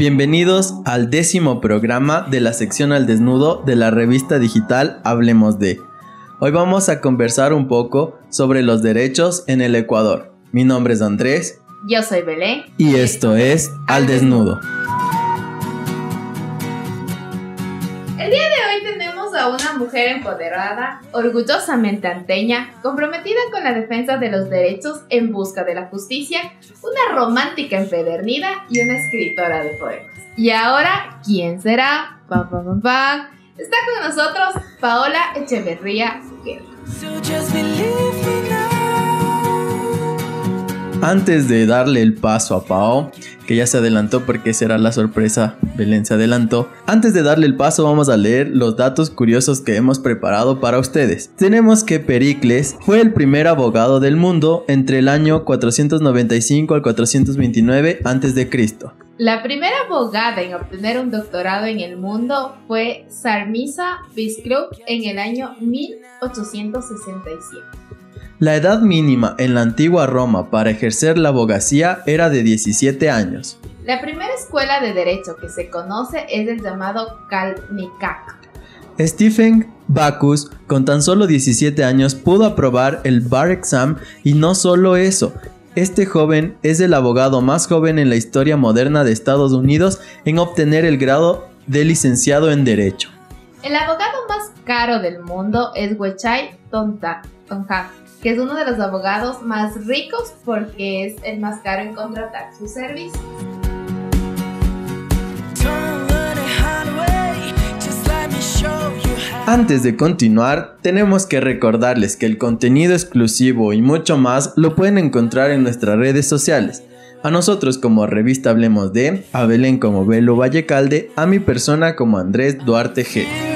Bienvenidos al décimo programa de la sección al desnudo de la revista digital Hablemos de. Hoy vamos a conversar un poco sobre los derechos en el Ecuador. Mi nombre es Andrés. Yo soy Belén. Y esto es Al Desnudo. Mujer empoderada, orgullosamente anteña, comprometida con la defensa de los derechos en busca de la justicia, una romántica empedernida y una escritora de poemas. Y ahora, ¿quién será? Pam, pam, pam. Está con nosotros Paola Echeverría Guerra. Antes de darle el paso a Pao, que ya se adelantó porque será la sorpresa, Belén se adelantó. Antes de darle el paso vamos a leer los datos curiosos que hemos preparado para ustedes. Tenemos que Pericles fue el primer abogado del mundo entre el año 495 al 429 a.C. La primera abogada en obtener un doctorado en el mundo fue Sarmisa Biskruk en el año 1867. La edad mínima en la antigua Roma para ejercer la abogacía era de 17 años. La primera escuela de derecho que se conoce es el llamado Kalnikak. Stephen Bacchus, con tan solo 17 años, pudo aprobar el bar exam y no solo eso, este joven es el abogado más joven en la historia moderna de Estados Unidos en obtener el grado de licenciado en Derecho. El abogado más caro del mundo es Wechai Tonja, que es uno de los abogados más ricos porque es el más caro en contratar su servicio. Antes de continuar, tenemos que recordarles que el contenido exclusivo y mucho más lo pueden encontrar en nuestras redes sociales. A nosotros como revista Hablemos de, a Belén como Belo Vallecalde, a mi persona como Andrés Duarte G.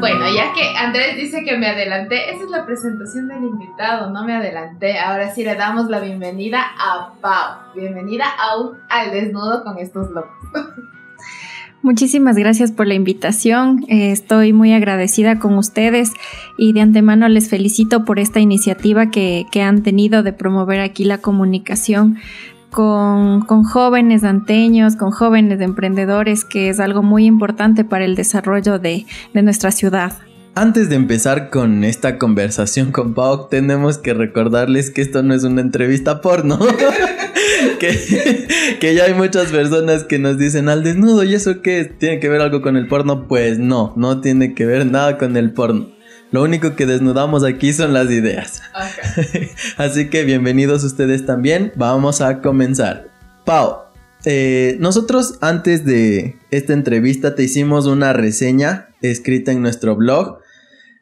Bueno, ya que Andrés dice que me adelanté, esa es la presentación del invitado, no me adelanté. Ahora sí le damos la bienvenida a Pau. Bienvenida aún al desnudo con estos locos. Muchísimas gracias por la invitación. Eh, estoy muy agradecida con ustedes y de antemano les felicito por esta iniciativa que, que han tenido de promover aquí la comunicación con, jóvenes anteños, con jóvenes emprendedores, que es algo muy importante para el desarrollo de, nuestra ciudad. Antes de empezar con esta conversación con Pau, tenemos que recordarles que esto no es una entrevista porno. que, que, ya hay muchas personas que nos dicen al desnudo, ¿y eso qué? ¿Tiene que ver algo con el porno? Pues no, no tiene que ver nada con el porno. Lo único que desnudamos aquí son las ideas. Así que bienvenidos ustedes también. Vamos a comenzar. Pau, eh, nosotros antes de esta entrevista te hicimos una reseña escrita en nuestro blog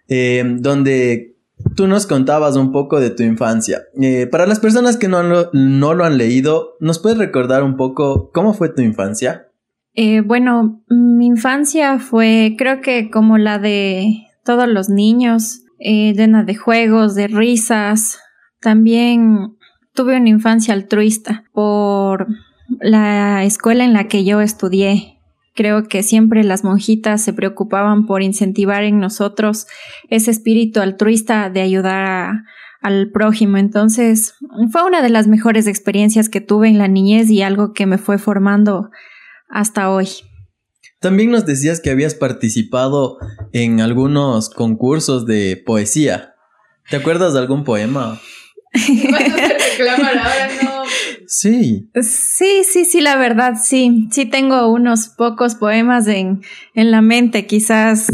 eh, donde tú nos contabas un poco de tu infancia. Eh, para las personas que no lo, no lo, han leído, ¿nos puedes recordar un poco cómo fue tu infancia? bueno, mi infancia fue creo que como la de todos los niños, eh, llena de juegos, de risas. También tuve una infancia altruista por la escuela en la que yo estudié. Creo que siempre las monjitas se preocupaban por incentivar en nosotros ese espíritu altruista de ayudar al prójimo. Entonces, fue una de las mejores experiencias que tuve en la niñez y algo que me fue formando hasta hoy. También nos decías que habías participado en algunos concursos de poesía. ¿Te acuerdas de algún poema? Sí. Sí, sí, sí, la verdad, sí. Sí tengo unos pocos poemas en, en la mente, quizás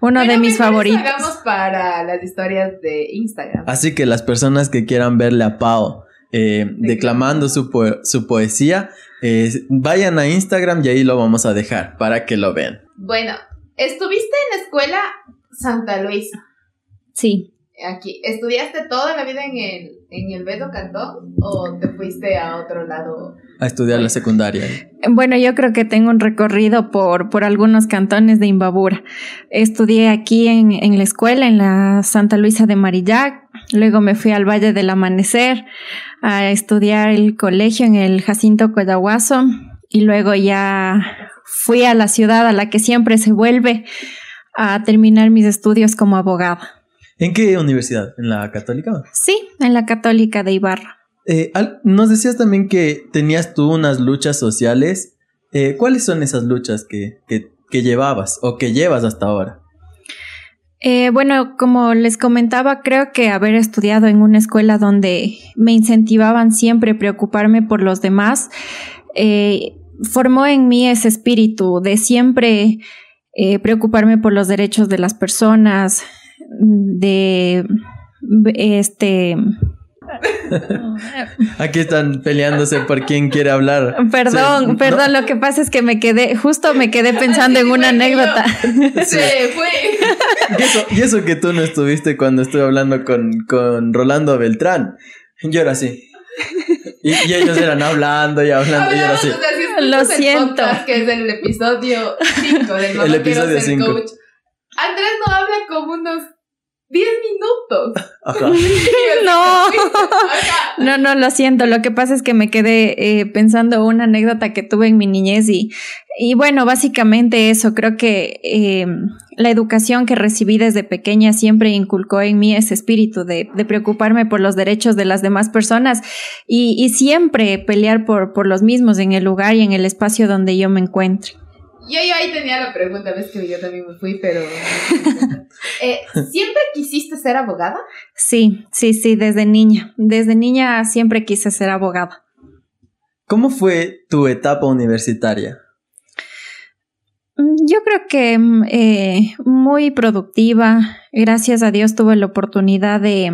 uno de mis favoritos. hagamos para las historias de Instagram. Así que las personas que quieran verle a Pau eh, declamando su, su poesía, eh, vayan a Instagram y ahí lo vamos a dejar para que lo vean. Bueno, ¿estuviste en la escuela Santa Luisa? Sí. Aquí, ¿estudiaste toda la vida en el, en el Beto Cantón o te fuiste a otro lado? A estudiar la secundaria. Bueno, yo creo que tengo un recorrido por, por algunos cantones de Imbabura. Estudié aquí en, en la escuela, en la Santa Luisa de Marillac, luego me fui al Valle del Amanecer, a estudiar el colegio en el Jacinto Coyahuaso y luego ya fui a la ciudad a la que siempre se vuelve a terminar mis estudios como abogada. ¿En qué universidad? ¿En la católica? Sí, en la católica de Ibarra. Eh, nos decías también que tenías tú unas luchas sociales. Eh, ¿Cuáles son esas luchas que, que, llevabas o que llevas hasta ahora? Eh, bueno, como les comentaba, creo que haber estudiado en una escuela donde me incentivaban siempre a preocuparme por los demás, formó en mí ese espíritu de siempre preocuparme por los derechos de las personas, de este Aquí están peleándose por quién quiere hablar. Perdón, perdón, lo que pasa es que me quedé, justo me quedé pensando en una anécdota. Sí, fue. Y eso, que tú no estuviste cuando estuve hablando con, con Rolando Beltrán. Yo era así. Y, ellos eran hablando y hablando y yo era así. lo siento. que es el episodio 5 del El episodio 5. Andrés no habla como unos 10 minutos. no. no, no, lo siento. Lo que pasa es que me quedé eh, pensando una anécdota que tuve en mi niñez y, y bueno, básicamente eso. Creo que em, la educación que recibí desde pequeña siempre inculcó en mí ese espíritu de, de preocuparme por los derechos de las demás personas y, y siempre pelear por, por los mismos en el lugar y en el espacio donde yo me encuentre. Yo, yo ahí tenía la pregunta, ves que yo también me fui, pero... Eh, ¿Siempre quisiste ser abogada? Sí, sí, sí, desde niña. Desde niña siempre quise ser abogada. ¿Cómo fue tu etapa universitaria? Mm, yo creo que mm, eh, muy productiva. Gracias a Dios tuve la oportunidad de,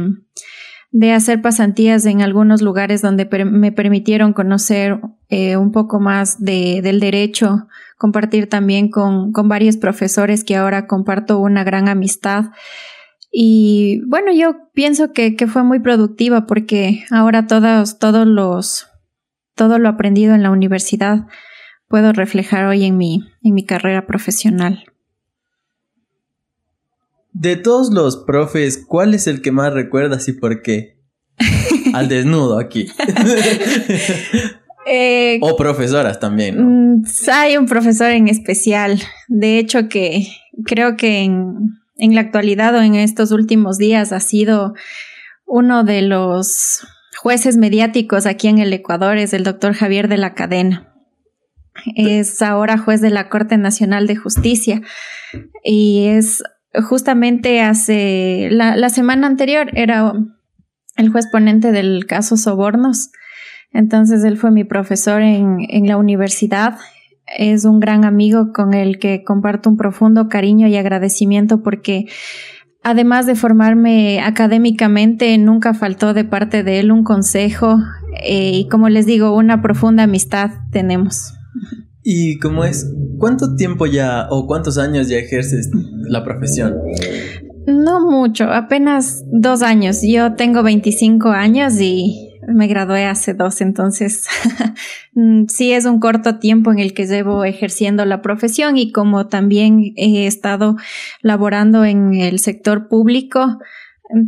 de hacer pasantías en algunos lugares donde me permitieron conocer eh, un poco más de, del derecho, compartir también con, con varios profesores que ahora comparto una gran amistad. Y bueno, yo pienso que, que, fue muy productiva porque ahora todos, todos los, todo lo aprendido en la universidad puedo reflejar hoy en mi, en mi carrera profesional. De todos los profes, ¿cuál es el que más recuerdas y por qué? Al desnudo aquí. Eh, o profesoras también. ¿no? Mm, hay un profesor en especial. De hecho, que creo que en, en, la actualidad o en estos últimos días ha sido uno de los jueces mediáticos aquí en el Ecuador, es el doctor Javier de la Cadena. Es ahora juez de la Corte Nacional de Justicia y es justamente hace la, semana anterior era el juez ponente del caso Sobornos entonces él fue mi profesor en, en la universidad. Es un gran amigo con el que comparto un profundo cariño y agradecimiento porque además de formarme académicamente, nunca faltó de parte de él un consejo eh, y como les digo, una profunda amistad tenemos. ¿Y cómo es? ¿Cuánto tiempo ya o cuántos años ya ejerces la profesión? No mucho, apenas dos años. Yo tengo 25 años y me gradué hace dos, entonces mm, sí es un corto tiempo en el que llevo ejerciendo la profesión y como también he estado laborando en el sector público,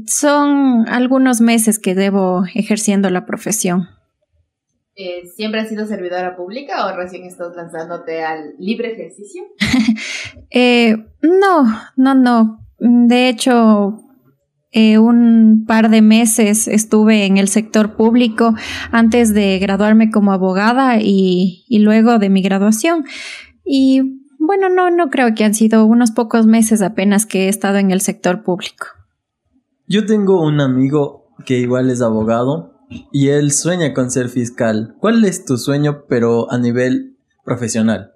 son algunos meses que debo ejerciendo la profesión. Eh, ¿Siempre has sido servidora pública o recién estás lanzándote al libre ejercicio? eh, no, no, no. De hecho, eh, un par de meses estuve en el sector público antes de graduarme como abogada y, y luego de mi graduación. Y bueno, no, no creo que han sido unos pocos meses apenas que he estado en el sector público. Yo tengo un amigo que igual es abogado y él sueña con ser fiscal. ¿Cuál es tu sueño, pero a nivel profesional?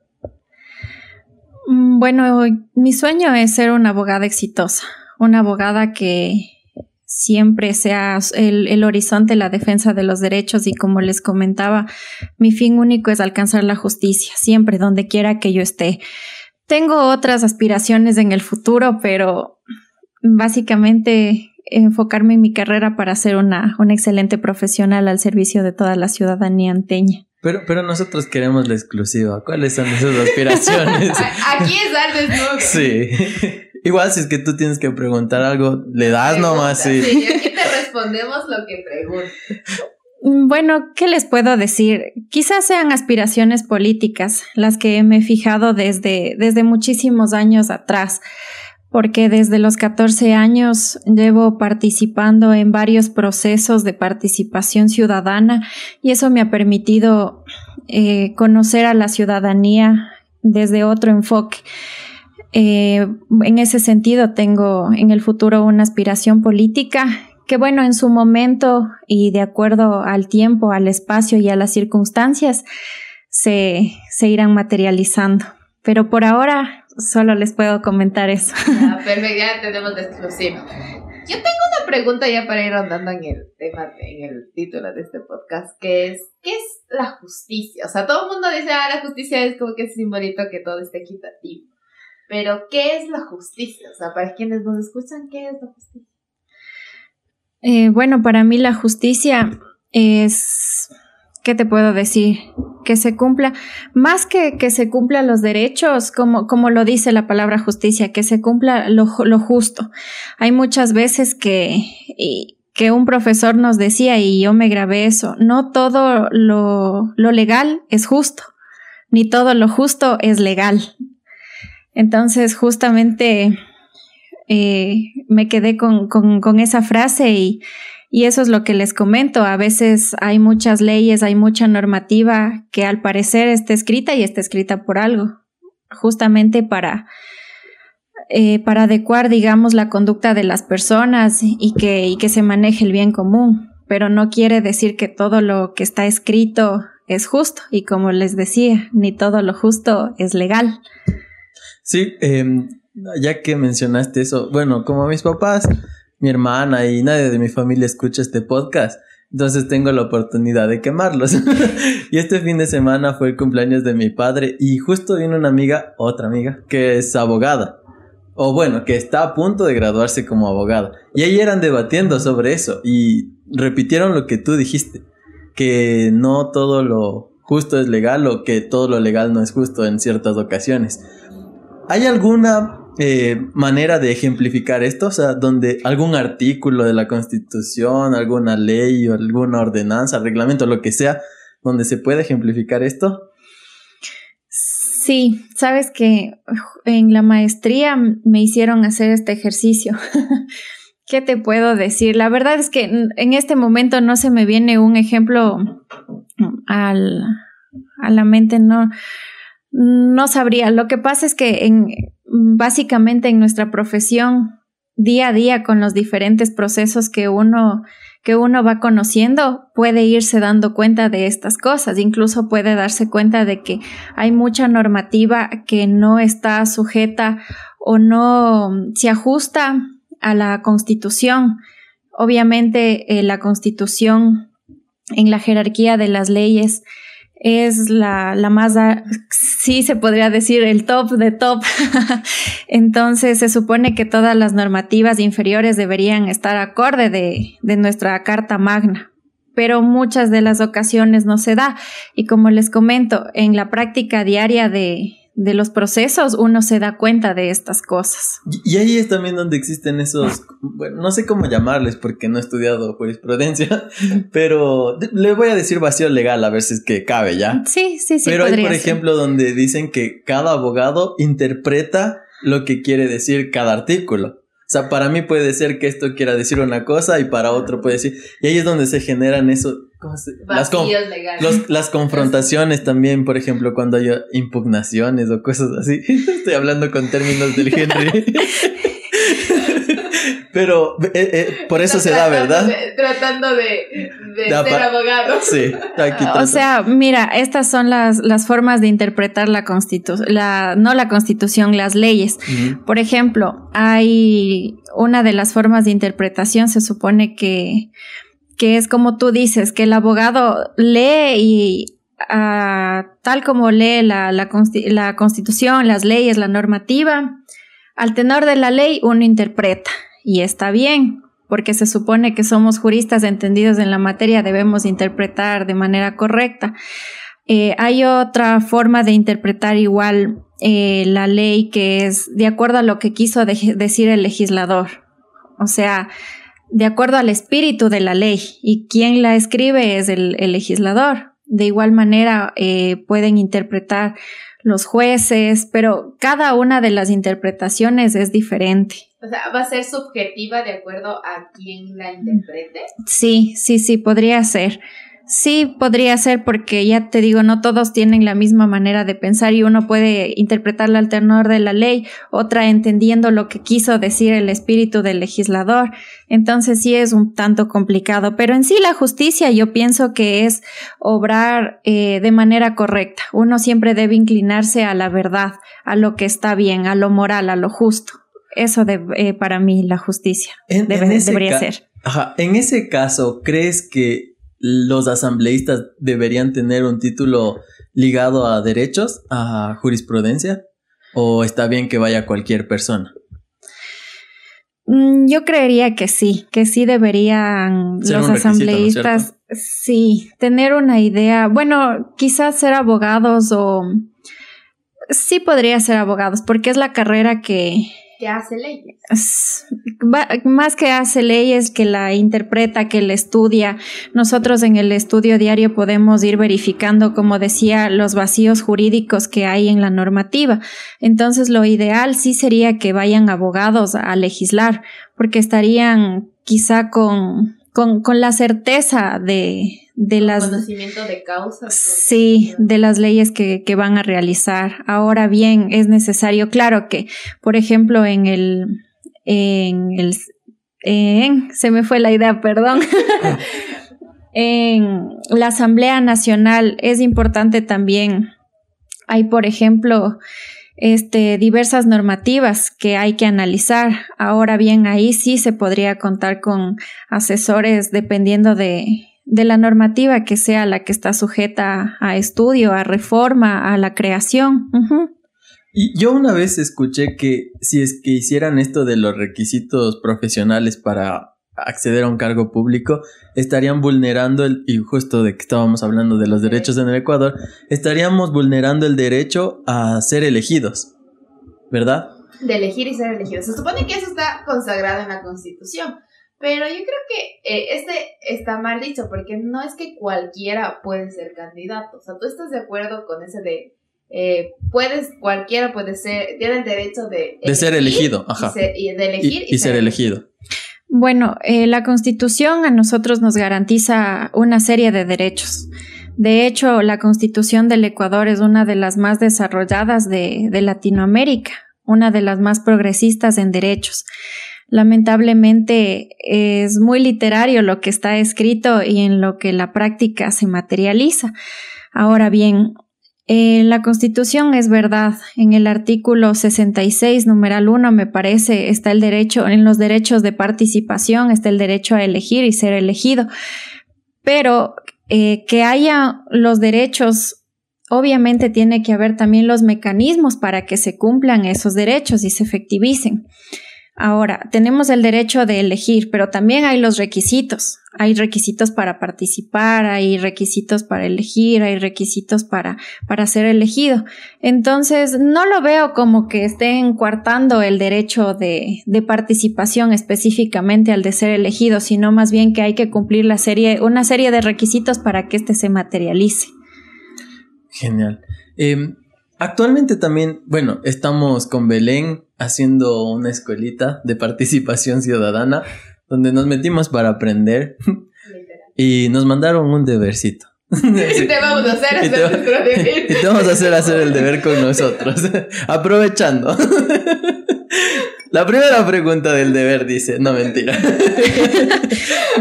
Mm, bueno, mi sueño es ser una abogada exitosa una abogada que siempre sea el, horizonte la defensa de los derechos y como les comentaba, mi fin único es alcanzar la justicia, siempre, donde quiera que yo esté. Tengo otras aspiraciones en el futuro, pero básicamente enfocarme en mi carrera para ser una, una excelente profesional al servicio de toda la ciudadanía anteña. Pero, pero nosotros queremos la exclusiva. ¿Cuáles son esas aspiraciones? Aquí es dar desnudo. Sí. Igual si es que tú tienes que preguntar algo, le das nomás. Sí, sí aquí te respondemos lo que preguntas. Mm, bueno, ¿qué les puedo decir? Quizás sean aspiraciones políticas las que me he fijado desde, desde muchísimos años atrás, porque desde los 14 años llevo participando en varios procesos de participación ciudadana y eso me ha permitido eh, conocer a la ciudadanía desde otro enfoque. Eh, en ese sentido, tengo en el futuro una aspiración política que, bueno, en su momento y de acuerdo al tiempo, al espacio y a las circunstancias, se, se irán materializando. Pero por ahora solo les puedo comentar eso. Ah, perfecto, ya tenemos de exclusivo. Yo tengo una pregunta ya para ir andando en el tema, en el título de este podcast, que es, ¿qué es la justicia? O sea, todo el mundo dice, ah, la justicia es como que ese simbolito que todo esté equitativo. Pero, ¿qué es la justicia? O sea, para quienes nos escuchan, ¿qué es la justicia? Eh, bueno, para mí la justicia es, ¿qué te puedo decir? Que se cumpla, más que que se cumpla los derechos, como, como lo dice la palabra justicia, que se cumpla lo, lo justo. Hay muchas veces que, que un profesor nos decía, y yo me grabé eso, no todo lo, lo legal es justo, ni todo lo justo es legal. Entonces, justamente eh, me quedé con, con, esa frase y, y, eso es lo que les comento. A veces hay muchas leyes, hay mucha normativa que al parecer está escrita y está escrita por algo, justamente para, eh, para adecuar, digamos, la conducta de las personas y que, y que se maneje el bien común. Pero no quiere decir que todo lo que está escrito es justo y como les decía, ni todo lo justo es legal. Sí, em, ya que mencionaste eso, bueno, como mis papás, mi hermana y nadie de mi familia escucha este podcast, entonces tengo la oportunidad de quemarlos. y este fin de semana fue el cumpleaños de mi padre y justo vino una amiga, otra amiga, que es abogada. O bueno, que está a punto de graduarse como abogada. Y ahí eran debatiendo sobre eso y repitieron lo que tú dijiste, que no todo lo justo es legal o que todo lo legal no es justo en ciertas ocasiones. ¿Hay alguna eh, manera de ejemplificar esto? O sea, donde algún artículo de la Constitución, alguna ley o alguna ordenanza, reglamento, lo que sea, donde se puede ejemplificar esto? Sí, sabes que en la maestría me hicieron hacer este ejercicio. ¿Qué te puedo decir? La verdad es que en este momento no se me viene un ejemplo a la mente, no, no sabría. Lo que pasa es que en, básicamente en nuestra profesión, día a día, con los diferentes procesos que uno, que uno va conociendo, puede irse dando cuenta de estas cosas. Incluso puede darse cuenta de que hay mucha normativa que no está sujeta o no se ajusta a la constitución. Obviamente, eh, la constitución en la jerarquía de las leyes es la, la más, sí se podría decir el top de top. Entonces se supone que todas las normativas inferiores deberían estar acorde de, de nuestra Carta Magna pero muchas de las ocasiones no se da. Y como les comento, en la práctica diaria de, de los procesos uno se da cuenta de estas cosas. Y, ahí es también donde existen esos, bueno, no sé cómo llamarles porque no he estudiado jurisprudencia, pero le voy a decir vacío legal a ver si es que cabe ya. Sí, sí, sí. Pero hay, por ejemplo, donde dicen que cada abogado interpreta lo que quiere decir cada artículo. O sea, para mí puede ser que esto quiera decir una cosa y para otro puede decir. Y ahí es donde se generan eso. Las, las confrontaciones también, por ejemplo, cuando hay impugnaciones o cosas así. Estoy hablando con términos del Henry. Pero eh, eh, por eso se da, ¿verdad? tratando de, ser abogado. Sí, aquí O sea, mira, estas son las, las formas de interpretar la constitución, la, no la constitución, las leyes. Por ejemplo, hay una de las formas de interpretación, se supone que, que es como tú dices, que el abogado lee y ah, tal como lee la, la, constitución, las leyes, la normativa, al tenor de la ley uno interpreta y está bien, porque se supone que somos juristas entendidos en la materia, debemos interpretar de manera correcta. Eh, hay otra forma de interpretar igual eh, la ley que es de acuerdo a lo que quiso decir el legislador. O sea, de acuerdo al espíritu de la ley y quien la escribe es el, legislador. De igual manera, eh, pueden interpretar los jueces, pero cada una de las interpretaciones es diferente. O sea, ¿va a ser subjetiva de acuerdo a quién la interprete? Sí, sí, sí, podría ser. Sí, podría ser porque ya te digo, no todos tienen la misma manera de pensar y uno puede interpretarla al tenor de la ley, otra entendiendo lo que quiso decir el espíritu del legislador. Entonces sí es un tanto complicado, pero en sí la justicia yo pienso que es obrar eh, de manera correcta. Uno siempre debe inclinarse a la verdad, a lo que está bien, a lo moral, a lo justo. Eso de, eh, para mí la justicia debería ser. Ajá, en ese caso, ¿crees que los asambleístas deberían tener un título ligado a derechos, a jurisprudencia, o está bien que vaya cualquier persona? Mm, yo creería que sí, que sí deberían los asambleístas, sí, tener una idea, bueno, quizás ser abogados o sí podría ser abogados, porque es la carrera que, que hace leyes. Más que hace leyes, que la interpreta, que la estudia. Nosotros en el estudio diario podemos ir verificando, como decía, los vacíos jurídicos que hay en la normativa. Entonces, lo ideal sí sería que vayan abogados a legislar, porque estarían quizá con, con, con la certeza de, de las conocimiento de causas. Sí, de las leyes que, que, van a realizar. Ahora bien, es necesario, claro que, por ejemplo, en el, en el, en, se me fue la idea, perdón. en la Asamblea Nacional es importante también. Hay, por ejemplo, este, diversas normativas que hay que analizar. Ahora bien, ahí sí se podría contar con asesores dependiendo de, de la normativa que sea la que está sujeta a estudio, a reforma, a la creación. Y yo una vez escuché que si es que hicieran esto de los requisitos profesionales para acceder a un cargo público, estarían vulnerando el, y justo de que estábamos hablando de los derechos en el Ecuador, estaríamos vulnerando el derecho a ser elegidos, ¿verdad? De elegir y ser elegidos. Se supone que eso está consagrado en la Constitución. Pero yo creo que eh, este está mal dicho, porque no es que cualquiera puede ser candidato. O sea, tú estás de acuerdo con ese de. Eh, puedes, cualquiera puede ser, tiene el derecho de. De ser elegido, ajá. Y, de elegir y, ser, elegido. Bueno, eh, la Constitución a nosotros nos garantiza una serie de derechos. De hecho, la Constitución del Ecuador es una de las más desarrolladas de, de Latinoamérica, una de las más progresistas en derechos lamentablemente es muy literario lo que está escrito y en lo que la práctica se materializa. Ahora bien, en la Constitución es verdad, en el artículo 66, numeral 1, me parece, está el derecho, en los derechos de participación está el derecho a elegir y ser elegido, pero eh, que haya los derechos, obviamente tiene que haber también los mecanismos para que se cumplan esos derechos y se efectivicen. Ahora, tenemos el derecho de elegir, pero también hay los requisitos. Hay requisitos para participar, hay requisitos para elegir, hay requisitos para, para ser elegido. Entonces, no lo veo como que estén coartando el derecho de, de participación específicamente al de ser elegido, sino más bien que hay que cumplir la serie, una serie de requisitos para que éste se materialice. Genial. Em, actualmente también, bueno, estamos con Belén haciendo una escuelita de participación ciudadana donde nos metimos para aprender y nos mandaron un debercito. y te vamos a hacer hacer nuestro deber. Y te vamos a hacer hacer el deber con nosotros. Aprovechando. La primera pregunta del deber dice, no mentira.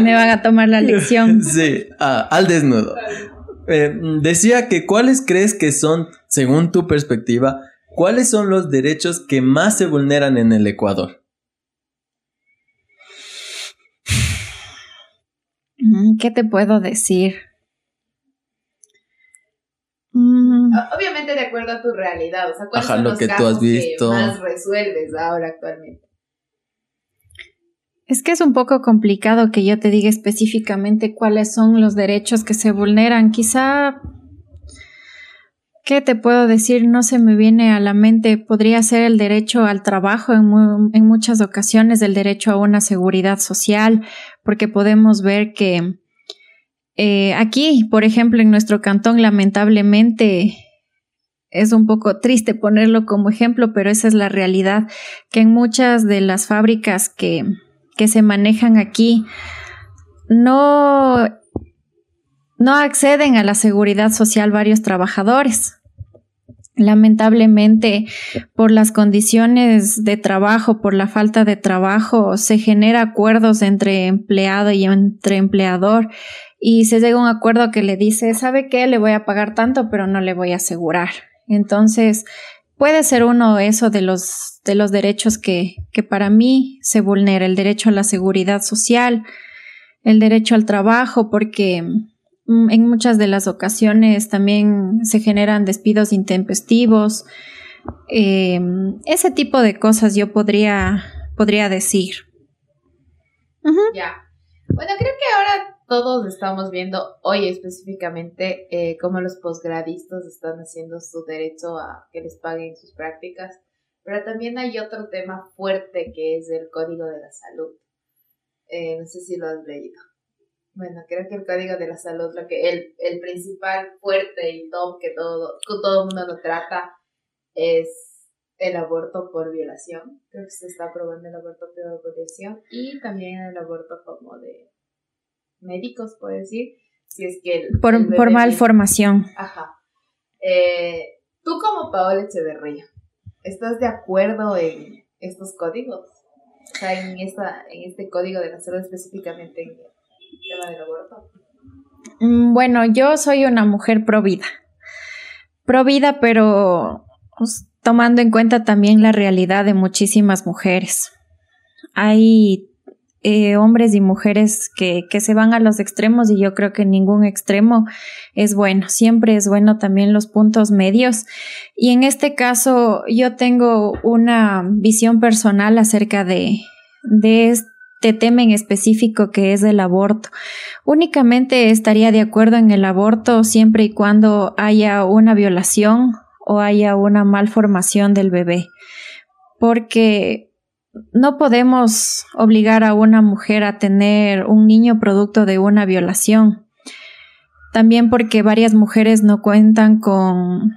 Me van a tomar la lección. Sí, ah, al desnudo. Eh, decía que cuáles crees que son, según tu perspectiva, ¿Cuáles son los derechos que más se vulneran en el Ecuador? Mm, ¿Qué te puedo decir? Mm. Obviamente de acuerdo a tu realidad, o sea, ¿cuáles son los que tú has visto? que más resuelves ahora actualmente? Es que es un poco complicado que yo te diga específicamente cuáles son los derechos que se vulneran. Quizá ¿Qué te puedo decir? No se me viene a la mente. Podría ser el derecho al trabajo en, muchas ocasiones, el derecho a una seguridad social, porque podemos ver que eh, aquí, por ejemplo, en nuestro cantón, lamentablemente, es un poco triste ponerlo como ejemplo, pero esa es la realidad, que en muchas de las fábricas que, que se manejan aquí no, no acceden a la seguridad social varios trabajadores. Lamentablemente, por las condiciones de trabajo, por la falta de trabajo, se genera acuerdos entre empleado y entre empleador y se llega a un acuerdo que le dice, ¿sabe qué? Le voy a pagar tanto, pero no le voy a asegurar. Entonces, puede ser uno eso de los, de los derechos que, que para mí se vulnera, el derecho a la seguridad social, el derecho al trabajo, porque mm, en muchas de las ocasiones también se generan despidos intempestivos. Em, ese tipo de cosas yo podría, podría decir. Ya. Bueno, creo que ahora todos estamos viendo hoy específicamente eh, cómo los posgradistas están haciendo su derecho a que les paguen sus prácticas, pero también hay otro tema fuerte que es el Código de la Salud. Eh, no sé si lo has leído. Bueno, creo que el Código de la Salud, lo que el, el principal fuerte y top que todo, todo el mundo lo trata es el aborto por violación. Creo que se está aprobando el aborto por violación y también el aborto como de médicos, puede decir, si es que... por, por malformación. Ajá. Eh, tú como Paola Echeverría, ¿estás de acuerdo en estos códigos? O sea, en, esta, en este código de la salud específicamente en el tema del aborto. Mm, bueno, yo soy una mujer pro vida. Pro vida, pero pues, tomando en cuenta también la realidad de muchísimas mujeres. Hay eh, hombres y mujeres que, que, se van a los extremos y yo creo que ningún extremo es bueno. Siempre es bueno también los puntos medios. Y en este caso yo tengo una visión personal acerca de, de este tema en específico que es el aborto. Únicamente estaría de acuerdo en el aborto siempre y cuando haya una violación o haya una malformación del bebé. Porque no podemos obligar a una mujer a tener un niño producto de una violación. También porque varias mujeres no cuentan con,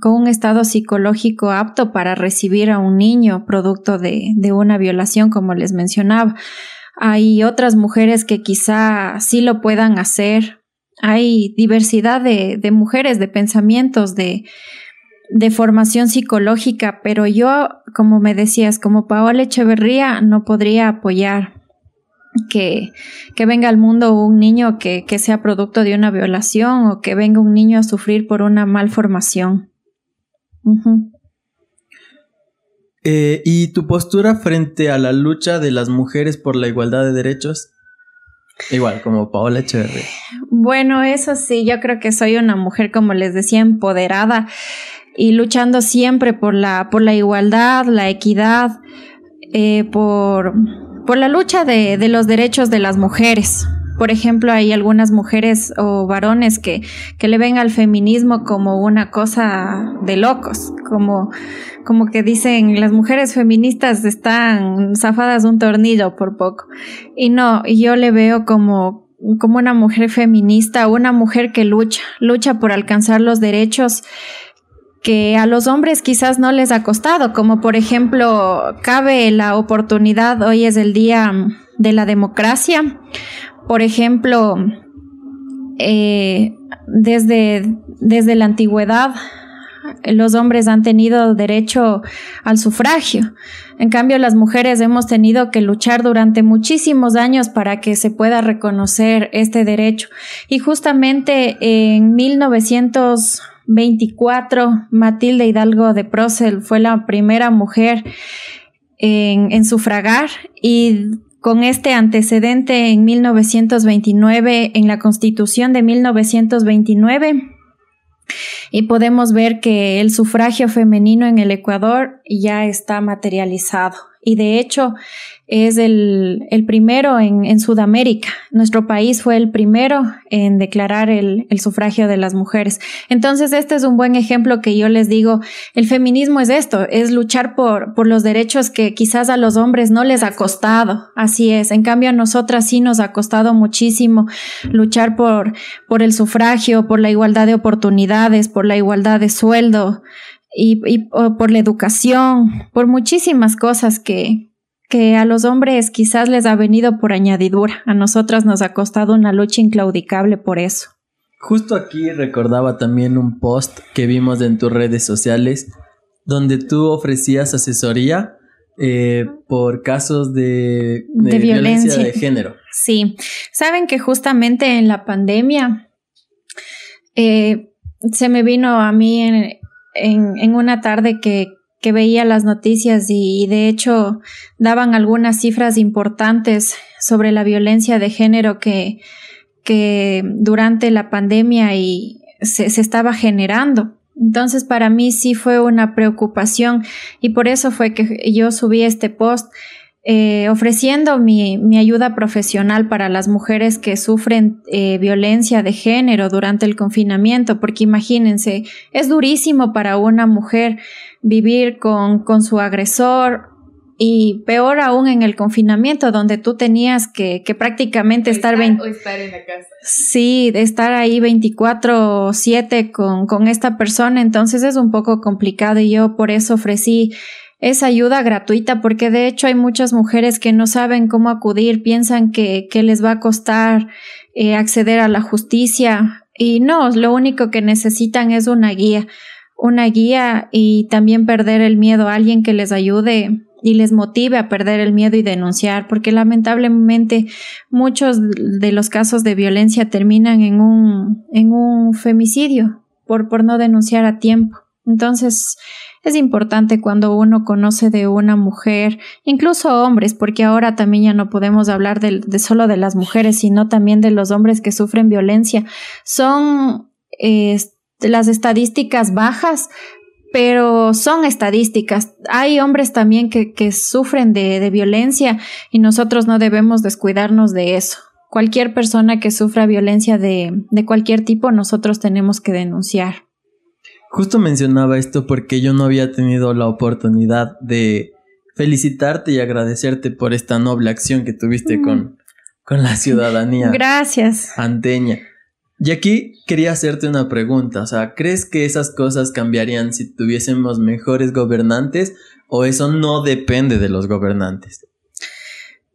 con un estado psicológico apto para recibir a un niño producto de, de una violación, como les mencionaba. Hay otras mujeres que quizá sí lo puedan hacer. Hay diversidad de, de mujeres, de pensamientos, de, de formación psicológica, pero yo, como me decías, como Paola Echeverría, no podría apoyar que, que venga al mundo un niño que, que, sea producto de una violación o que venga un niño a sufrir por una malformación. eh, ¿Y tu postura frente a la lucha de las mujeres por la igualdad de derechos? Igual, como Paola Echeverría. Bueno, eso sí, yo creo que soy una mujer, como les decía, empoderada y luchando siempre por la, por la igualdad, la equidad, eh, por, por la lucha de, de los derechos de las mujeres. Por ejemplo, hay algunas mujeres o varones que, que, le ven al feminismo como una cosa de locos, como, como que dicen las mujeres feministas están zafadas de un tornillo por poco. Y no, yo le veo como, como una mujer feminista, una mujer que lucha, lucha por alcanzar los derechos que a los hombres quizás no les ha costado, como por ejemplo, cabe la oportunidad, hoy es el día de la democracia, por ejemplo, eh, desde, desde la antigüedad los hombres han tenido derecho al sufragio. En cambio, las mujeres hemos tenido que luchar durante muchísimos años para que se pueda reconocer este derecho. Y justamente en 1900 24, Matilde Hidalgo de Procel fue la primera mujer en, sufragar y con este antecedente en 1929, en la Constitución de 1929, y podemos ver que el sufragio femenino en el Ecuador ya está materializado. Y de hecho es el, primero en, Sudamérica. Nuestro país fue el primero en declarar el, sufragio de las mujeres. Entonces, este es un buen ejemplo que yo les digo, el feminismo es esto, es luchar por, por los derechos que quizás a los hombres no les ha costado. Así es. En cambio, a nosotras sí nos ha costado muchísimo luchar por, por el sufragio, por la igualdad de oportunidades, por la igualdad de sueldo, y, por la educación, por muchísimas cosas que, que a los hombres quizás les ha venido por añadidura. A nosotras nos ha costado una lucha inclaudicable por eso. Justo aquí recordaba también un post que vimos en tus redes sociales donde tú ofrecías asesoría eh, por casos de, violencia. de género. Sí, saben que justamente en la pandemia eh, se me vino a mí en, en, una tarde que, veía las noticias y, de hecho daban algunas cifras importantes sobre la violencia de género que, durante la pandemia y se, estaba generando. Entonces para mí sí fue una preocupación y por eso fue que yo subí este post eh, ofreciendo mi, ayuda profesional para las mujeres que sufren eh, violencia de género durante el confinamiento, porque imagínense, es durísimo para una mujer vivir con, con su agresor y peor aún en el confinamiento, donde tú tenías que, que prácticamente estar, estar, estar en la casa. Sí, de estar ahí 24/7 con, con esta persona, entonces es un poco complicado y yo por eso ofrecí es ayuda gratuita porque de hecho hay muchas mujeres que no saben cómo acudir, piensan que, que les va a costar eh, acceder a la justicia y no, lo único que necesitan es una guía, una guía y también perder el miedo, alguien que les ayude y les motive a perder el miedo y denunciar, porque lamentablemente muchos de los casos de violencia terminan en un, en un femicidio por, por no denunciar a tiempo. Entonces, es importante cuando uno conoce de una mujer, incluso hombres, porque ahora también ya no podemos hablar de, solo de las mujeres, sino también de los hombres que sufren violencia. Son las estadísticas bajas, pero son estadísticas. Hay hombres también que, sufren de, violencia y nosotros no debemos descuidarnos de eso. Cualquier persona que sufra violencia de cualquier tipo, nosotros tenemos que denunciar. Justo mencionaba esto porque yo no había tenido la oportunidad de felicitarte y agradecerte por esta noble acción que tuviste mm. con, con la ciudadanía. Gracias. Anteña. Y aquí quería hacerte una pregunta, o sea, ¿crees que esas cosas cambiarían si tuviésemos mejores gobernantes o eso no depende de los gobernantes?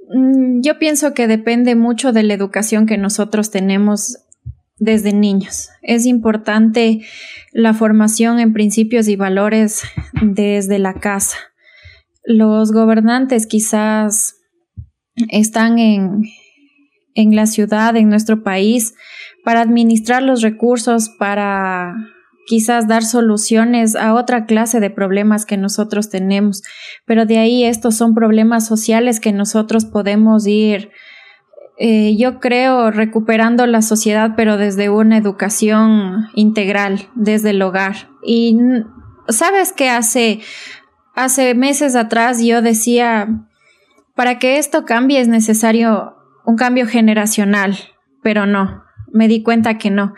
Mm, yo pienso que depende mucho de la educación que nosotros tenemos desde niños. Es importante la formación en principios y valores desde la casa. Los gobernantes quizás están en, en la ciudad, en nuestro país, para administrar los recursos, para quizás dar soluciones a otra clase de problemas que nosotros tenemos, pero de ahí estos son problemas sociales que nosotros podemos ir eh, yo creo, recuperando la sociedad, pero desde una educación integral, desde el hogar. Y sabes que hace, hace meses atrás yo decía, para que esto cambie es necesario un cambio generacional, pero no, me di cuenta que no.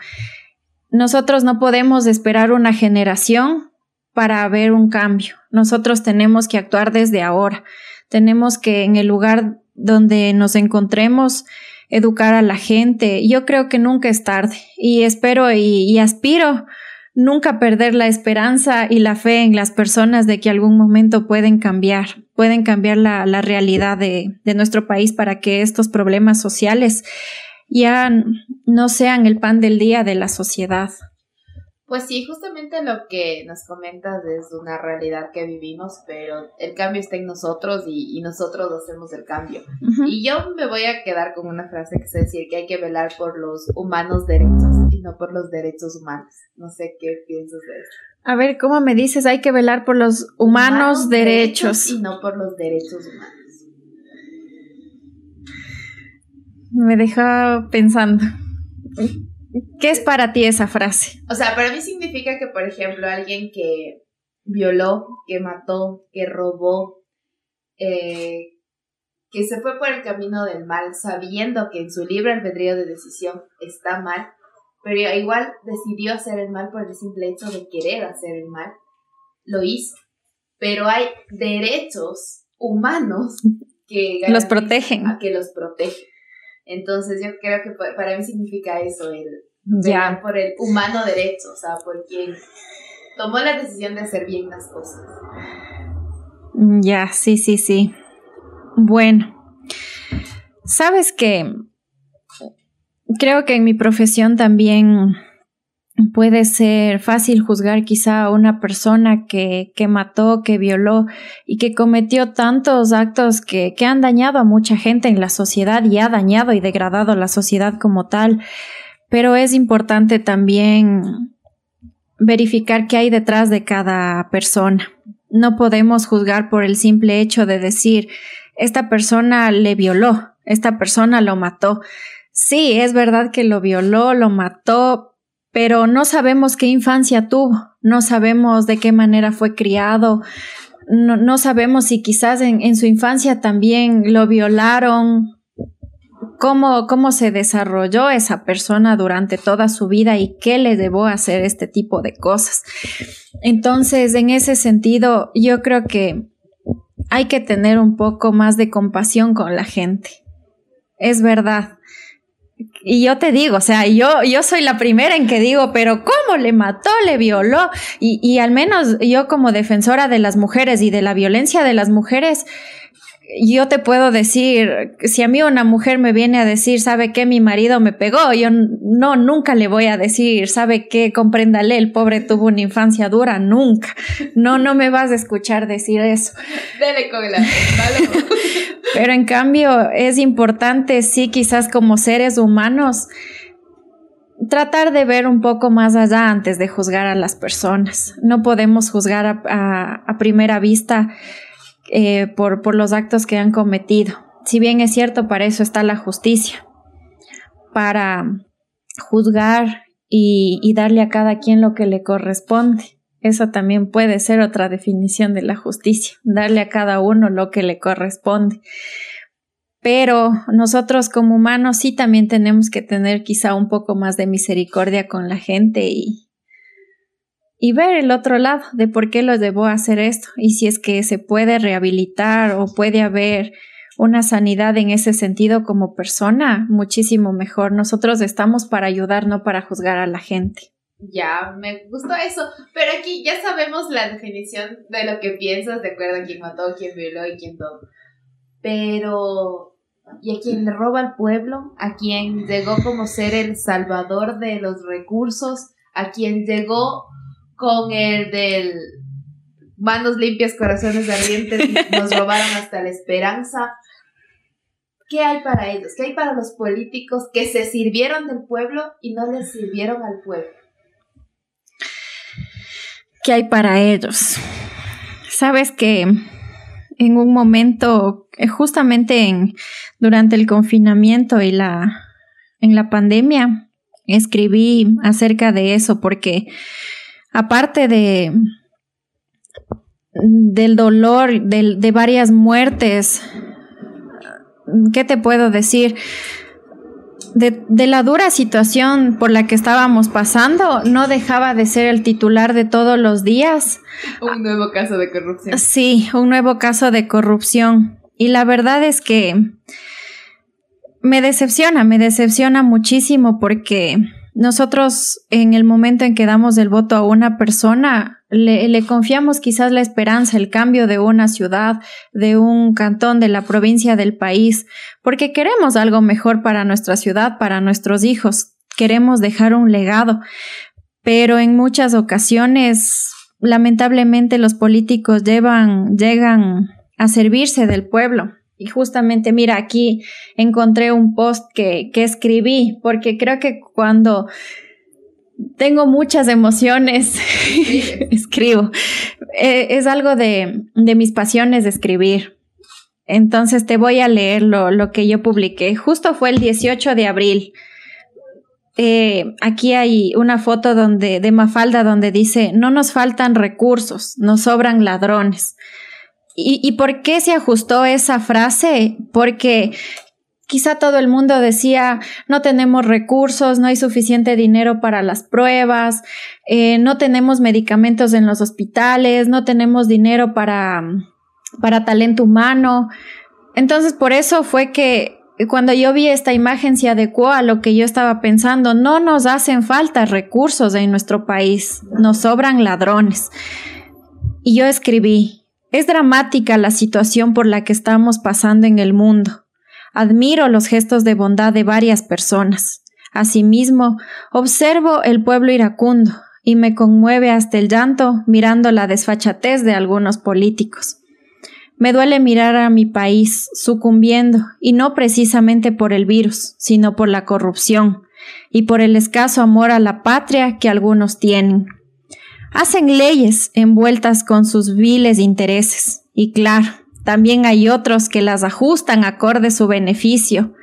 Nosotros no podemos esperar una generación para ver un cambio. Nosotros tenemos que actuar desde ahora. Tenemos que en el lugar donde nos encontremos, educar a la gente. Yo creo que nunca es tarde y espero y, aspiro nunca perder la esperanza y la fe en las personas de que algún momento pueden cambiar, pueden cambiar la, realidad de, de, nuestro país para que estos problemas sociales ya no sean el pan del día de la sociedad. Pues sí, justamente lo que nos comentas es una realidad que vivimos, pero el cambio está en nosotros y, nosotros hacemos el cambio. Y yo me voy a quedar con una frase que se decir que hay que velar por los humanos derechos y no por los derechos humanos. No sé qué piensas de eso. A ver, ¿cómo me dices? Hay que velar por los humanos, derechos. Y no por los derechos humanos. Me deja pensando. ¿Qué es para ti esa frase? O sea, para mí significa que, por ejemplo, alguien que violó, que mató, que robó, eh, que se fue por el camino del mal, sabiendo que en su libre albedrío de decisión está mal, pero igual decidió hacer el mal por el simple hecho de querer hacer el mal, lo hizo. Pero hay derechos humanos que los protegen. A que los protegen. Entonces yo creo que para mí significa eso, el ya. por el humano derecho, o sea, por quien tomó la decisión de hacer bien las cosas. Ya, sí, sí, sí. Bueno, sabes que creo que en mi profesión también puede ser fácil juzgar quizá a una persona que, que mató, que violó y que cometió tantos actos que, que han dañado a mucha gente en la sociedad y ha dañado y degradado a la sociedad como tal. Pero es importante también verificar qué hay detrás de cada persona. No podemos juzgar por el simple hecho de decir, esta persona le violó, esta persona lo mató. Sí, es verdad que lo violó, lo mató, pero no sabemos qué infancia tuvo, no sabemos de qué manera fue criado, no, sabemos si quizás en, su infancia también lo violaron, cómo, cómo se desarrolló esa persona durante toda su vida y qué le debo hacer este tipo de cosas. Entonces, en ese sentido, yo creo que hay que tener un poco más de compasión con la gente. Es verdad y yo te digo, o sea, yo, yo soy la primera en que digo, pero ¿cómo le mató, le violó? Y, y al menos yo como defensora de las mujeres y de la violencia de las mujeres, yo te puedo decir, si a mí una mujer me viene a decir, ¿sabe qué? Mi marido me pegó, yo no, nunca le voy a decir, ¿sabe qué? Compréndale, el pobre tuvo una infancia dura, nunca. No, no me vas a escuchar decir eso. Dele con la Pero en cambio es importante, sí, quizás como seres humanos, tratar de ver un poco más allá antes de juzgar a las personas. No podemos juzgar a, a primera vista eh, por, los actos que han cometido. Si bien es cierto, para eso está la justicia, para juzgar y, y darle a cada quien lo que le corresponde. Eso también puede ser otra definición de la justicia, darle a cada uno lo que le corresponde. Pero nosotros como humanos sí también tenemos que tener quizá un poco más de misericordia con la gente y, y ver el otro lado de por qué los debo hacer esto y si es que se puede rehabilitar o puede haber una sanidad en ese sentido como persona, muchísimo mejor. Nosotros estamos para ayudar, no para juzgar a la gente. Ya, me gustó eso. Pero aquí ya sabemos la definición de lo que piensas, de acuerdo a quién mató, quién violó y quién todo. Pero, ¿y a quién le roba al pueblo? ¿A quien llegó como ser el salvador de los recursos? ¿A quien llegó con el del manos limpias, corazones ardientes, nos robaron hasta la esperanza. ¿Qué hay para ellos? ¿Qué hay para los políticos que se sirvieron del pueblo y no les sirvieron al pueblo? ¿Qué hay para ellos? Sabes que en un momento, eh, justamente en, durante el confinamiento y la, en la pandemia, escribí acerca de eso porque aparte de del dolor, de, varias muertes, ¿qué te puedo decir? De, de, la dura situación por la que estábamos pasando, no dejaba de ser el titular de todos los días. Un nuevo caso de corrupción. Sí, un nuevo caso de corrupción. Y la verdad es que me decepciona, me decepciona muchísimo porque nosotros en el momento en que damos el voto a una persona, le, confiamos quizás la esperanza, el cambio de una ciudad, de un cantón, de la provincia, del país, porque queremos algo mejor para nuestra ciudad, para nuestros hijos, queremos dejar un legado, pero en muchas ocasiones, lamentablemente, los políticos llevan, llegan a servirse del pueblo y justamente, mira, aquí encontré un post que, que escribí, porque creo que cuando tengo muchas emociones, escribo. Eh, es algo de, de, mis pasiones de escribir. Entonces te voy a leer lo, lo que yo publiqué. Justo fue el 18 de abril. Eh, aquí hay una foto donde, de Mafalda donde dice, no nos faltan recursos, nos sobran ladrones. ¿Y, ¿Y por qué se ajustó esa frase? Porque Quizá todo el mundo decía, no tenemos recursos, no hay suficiente dinero para las pruebas, eh, no tenemos medicamentos en los hospitales, no tenemos dinero para, para talento humano. Entonces, por eso fue que cuando yo vi esta imagen se adecuó a lo que yo estaba pensando. No nos hacen falta recursos en nuestro país, nos sobran ladrones. Y yo escribí, es dramática la situación por la que estamos pasando en el mundo. Admiro los gestos de bondad de varias personas. Asimismo, observo el pueblo iracundo y me conmueve hasta el llanto mirando la desfachatez de algunos políticos. Me duele mirar a mi país sucumbiendo, y no precisamente por el virus, sino por la corrupción y por el escaso amor a la patria que algunos tienen. Hacen leyes envueltas con sus viles intereses, y claro, también hay otros que las ajustan acorde su beneficio.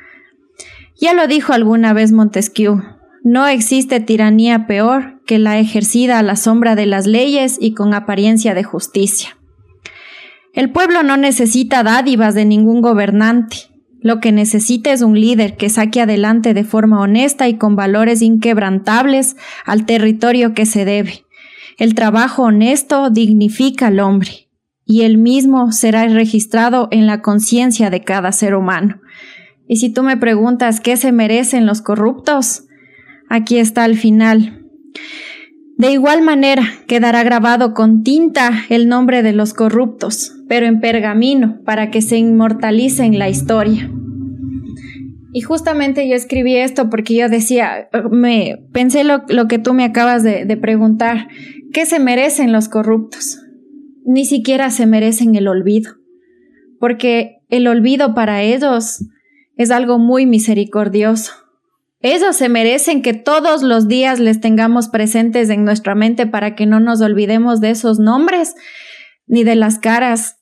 Ya lo dijo alguna vez Montesquieu, no existe tiranía peor que la ejercida a la sombra de las leyes y con apariencia de justicia. El pueblo no necesita dádivas de ningún gobernante. Lo que necesita es un líder que saque adelante de forma honesta y con valores inquebrantables al territorio que se debe. El trabajo honesto dignifica al hombre y el mismo será registrado en la conciencia de cada ser humano. Y si tú me preguntas qué se merecen los corruptos, aquí está al final. De igual manera quedará grabado con tinta el nombre de los corruptos, pero en pergamino, para que se inmortalice en la historia. Y justamente yo escribí esto porque yo decía, me pensé lo, que tú me acabas de, de preguntar, ¿qué se merecen los corruptos? ni siquiera se merecen el olvido, porque el olvido para ellos es algo muy misericordioso. Ellos se merecen que todos los días les tengamos presentes en nuestra mente para que no nos olvidemos de esos nombres ni de las caras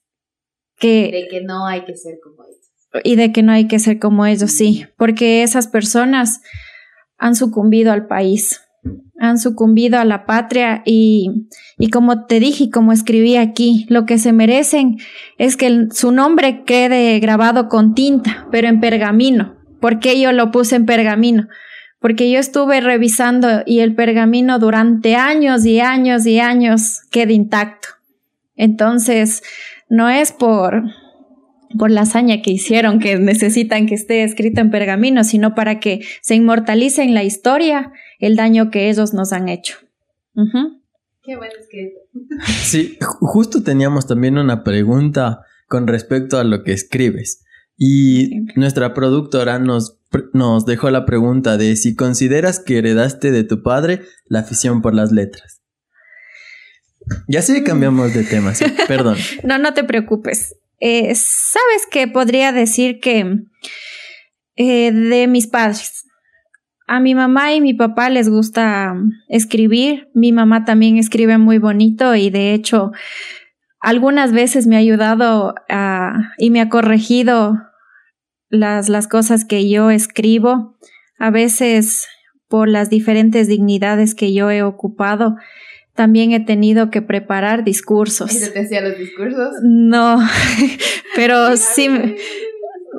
que... De que no hay que ser como ellos. Y de que no hay que ser como ellos, sí, porque esas personas han sucumbido al país han sucumbido a la patria y, y como te dije y como escribí aquí, lo que se merecen es que su nombre quede grabado con tinta, pero en pergamino. ¿Por qué yo lo puse en pergamino? Porque yo estuve revisando y el pergamino durante años y años y años queda intacto. Entonces, no es por, por la hazaña que hicieron, que necesitan que esté escrito en pergamino, sino para que se inmortalice en la historia el daño que ellos nos han hecho. Qué bueno escrito. Sí, justo teníamos también una pregunta con respecto a lo que escribes. Y nuestra productora nos, nos dejó la pregunta de si consideras que heredaste de tu padre la afición por las letras. Ya sí cambiamos de tema, sí, perdón. no, no te preocupes. Eh, Sabes que podría decir que eh, de mis padres. A mi mamá y mi papá les gusta escribir. Mi mamá también escribe muy bonito y de hecho algunas veces me ha ayudado y me ha corregido las, las cosas que yo escribo. A veces por las diferentes dignidades que yo he ocupado, también he tenido que preparar discursos. ¿Y te hacía los discursos? No, pero sí,